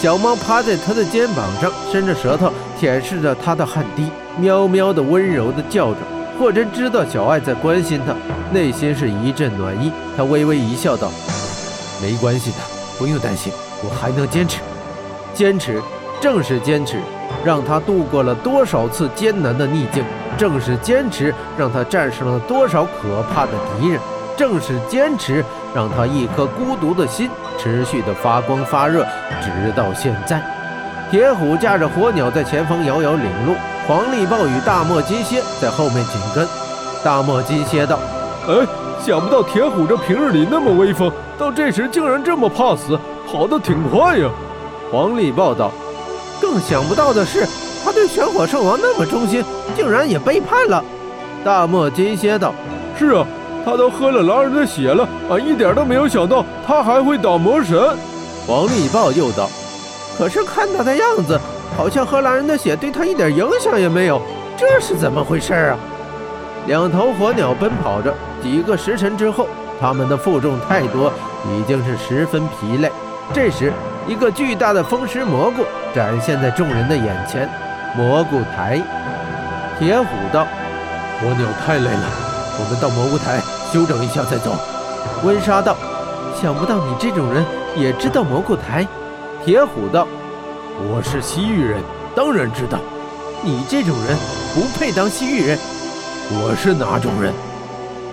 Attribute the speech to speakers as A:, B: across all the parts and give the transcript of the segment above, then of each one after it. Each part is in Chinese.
A: 小猫趴在他的肩膀上，伸着舌头舔舐着他的汗滴，喵喵的温柔的叫着。霍真知道小爱在关心他，内心是一阵暖意。他微微一笑，道：“没关系的，不用担心，我还能坚持。坚持，正是坚持，让他度过了多少次艰难的逆境；正是坚持，让他战胜了多少可怕的敌人；正是坚持，让他一颗孤独的心持续的发光发热，直到现在。”铁虎驾着火鸟在前方遥遥领路。黄力豹与大漠金蝎在后面紧跟。大漠金蝎道：“
B: 哎，想不到铁虎这平日里那么威风，到这时竟然这么怕死，跑得挺快呀。”
A: 黄力豹道：“更想不到的是，他对玄火圣王那么忠心，竟然也背叛了。”大漠金蝎道：“
B: 是啊，他都喝了狼人的血了，俺一点都没有想到他还会打魔神。”
A: 黄力豹又道：“可是看他的样子。”好像喝狼人的血对他一点影响也没有，这是怎么回事啊？两头火鸟奔跑着，几个时辰之后，他们的负重太多，已经是十分疲累。这时，一个巨大的风湿蘑菇展现在众人的眼前。蘑菇台，铁虎道：“
B: 火鸟太累了，我们到蘑菇台休整一下再走。”
A: 温莎道：“想不到你这种人也知道蘑菇台。”铁虎道。
B: 我是西域人，当然知道。
A: 你这种人不配当西域人。
B: 我是哪种人？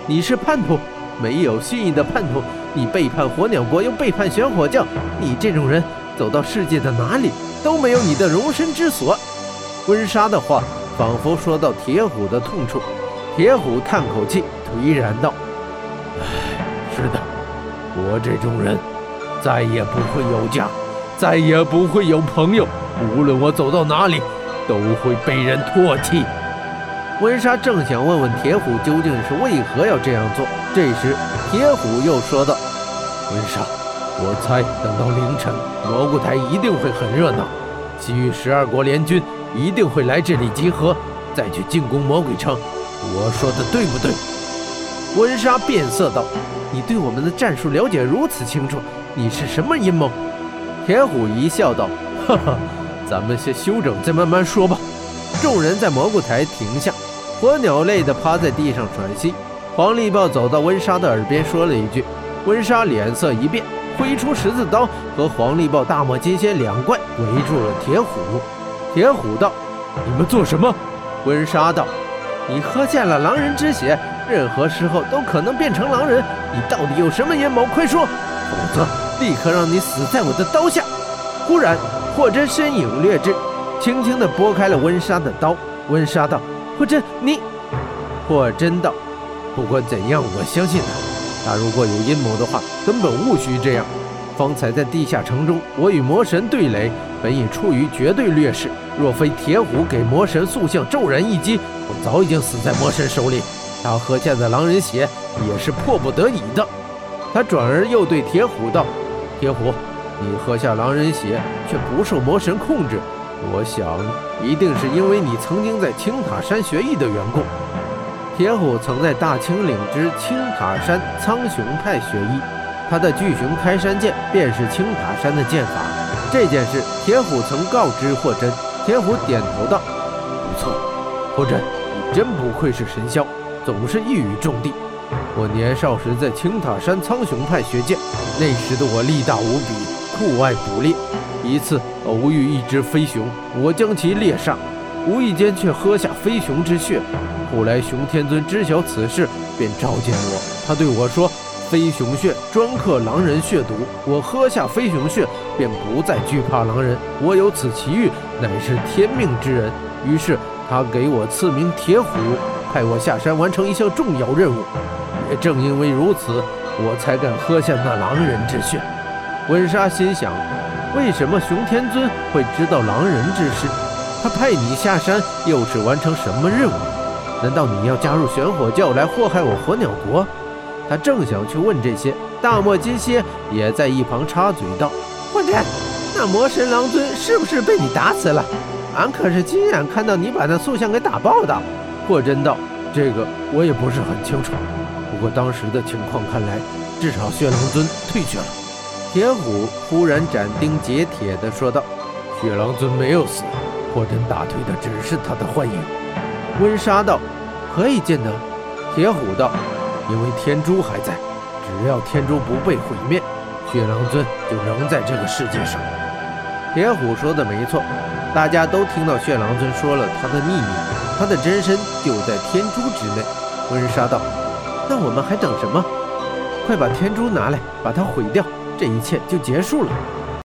A: 你是叛徒，没有信义的叛徒。你背叛火鸟国，又背叛玄火教。你这种人走到世界的哪里都没有你的容身之所。温莎的话仿佛说到铁虎的痛处。铁虎叹口气，颓然道：“
B: 唉，是的，我这种人再也不会有家。”再也不会有朋友，无论我走到哪里，都会被人唾弃。
A: 温莎正想问问铁虎究竟是为何要这样做，这时铁虎又说道：“
B: 温莎，我猜等到凌晨，蘑菇台一定会很热闹，西域十二国联军一定会来这里集合，再去进攻魔鬼城。我说的对不对？”
A: 温莎变色道：“你对我们的战术了解如此清楚，你是什么阴谋？”铁虎一笑，道：“
B: 哈哈，咱们先休整，再慢慢说吧。”
A: 众人在蘑菇台停下，火鸟累得趴在地上喘息。黄力豹走到温莎的耳边说了一句，温莎脸色一变，挥出十字刀，和黄力豹、大漠金仙两怪围住了铁虎。铁虎道：“
B: 你们做什么？”
A: 温莎道：“你喝下了狼人之血，任何时候都可能变成狼人。你到底有什么阴谋？快说，否则……”立刻让你死在我的刀下！忽然，霍真身影掠至，轻轻地拨开了温莎的刀。温莎道：“霍真，你……”霍真道：“不管怎样，我相信他。他如果有阴谋的话，根本无需这样。方才在地下城中，我与魔神对垒，本已处于绝对劣势。若非铁虎给魔神塑像骤然一击，我早已经死在魔神手里。他喝下的狼人血，也是迫不得已的。”他转而又对铁虎道。铁虎，你喝下狼人血却不受魔神控制，我想一定是因为你曾经在青塔山学艺的缘故。铁虎曾在大清岭之青塔山苍穹派学艺，他的巨熊开山剑便是青塔山的剑法。这件事，铁虎曾告知霍真。铁虎点头道：“
B: 不错，霍真，你真不愧是神霄，总是一语中的。”我年少时在青塔山苍穹派学剑，那时的我力大无比，酷爱捕猎。一次偶遇一只飞熊，我将其猎杀，无意间却喝下飞熊之血。后来熊天尊知晓此事，便召见我。他对我说：“飞熊血专克狼人血毒，我喝下飞熊血，便不再惧怕狼人。我有此奇遇，乃是天命之人。”于是他给我赐名铁虎，派我下山完成一项重要任务。也正因为如此，我才敢喝下那狼人之血。
A: 温莎心想：为什么熊天尊会知道狼人之事？他派你下山又是完成什么任务？难道你要加入玄火教来祸害我火鸟国？他正想去问这些，大漠金蝎也在一旁插嘴道：“混蛋，那魔神狼尊是不是被你打死了？俺可是亲眼看到你把那塑像给打爆的。”
B: 霍真道：“这个我也不是很清楚。”不过当时的情况看来，至少血狼尊退却了。
A: 铁虎忽然斩钉截铁地说道：“
B: 血狼尊没有死，破真打退的只是他的幻影。”
A: 温莎道：“可以见得。”铁虎道：“
B: 因为天珠还在，只要天珠不被毁灭，血狼尊就仍在这个世界上。”
A: 铁虎说的没错，大家都听到血狼尊说了他的秘密，他的真身就在天珠之内。温莎道：“那我们还等什么？快把天珠拿来，把它毁掉，这一切就结束了。”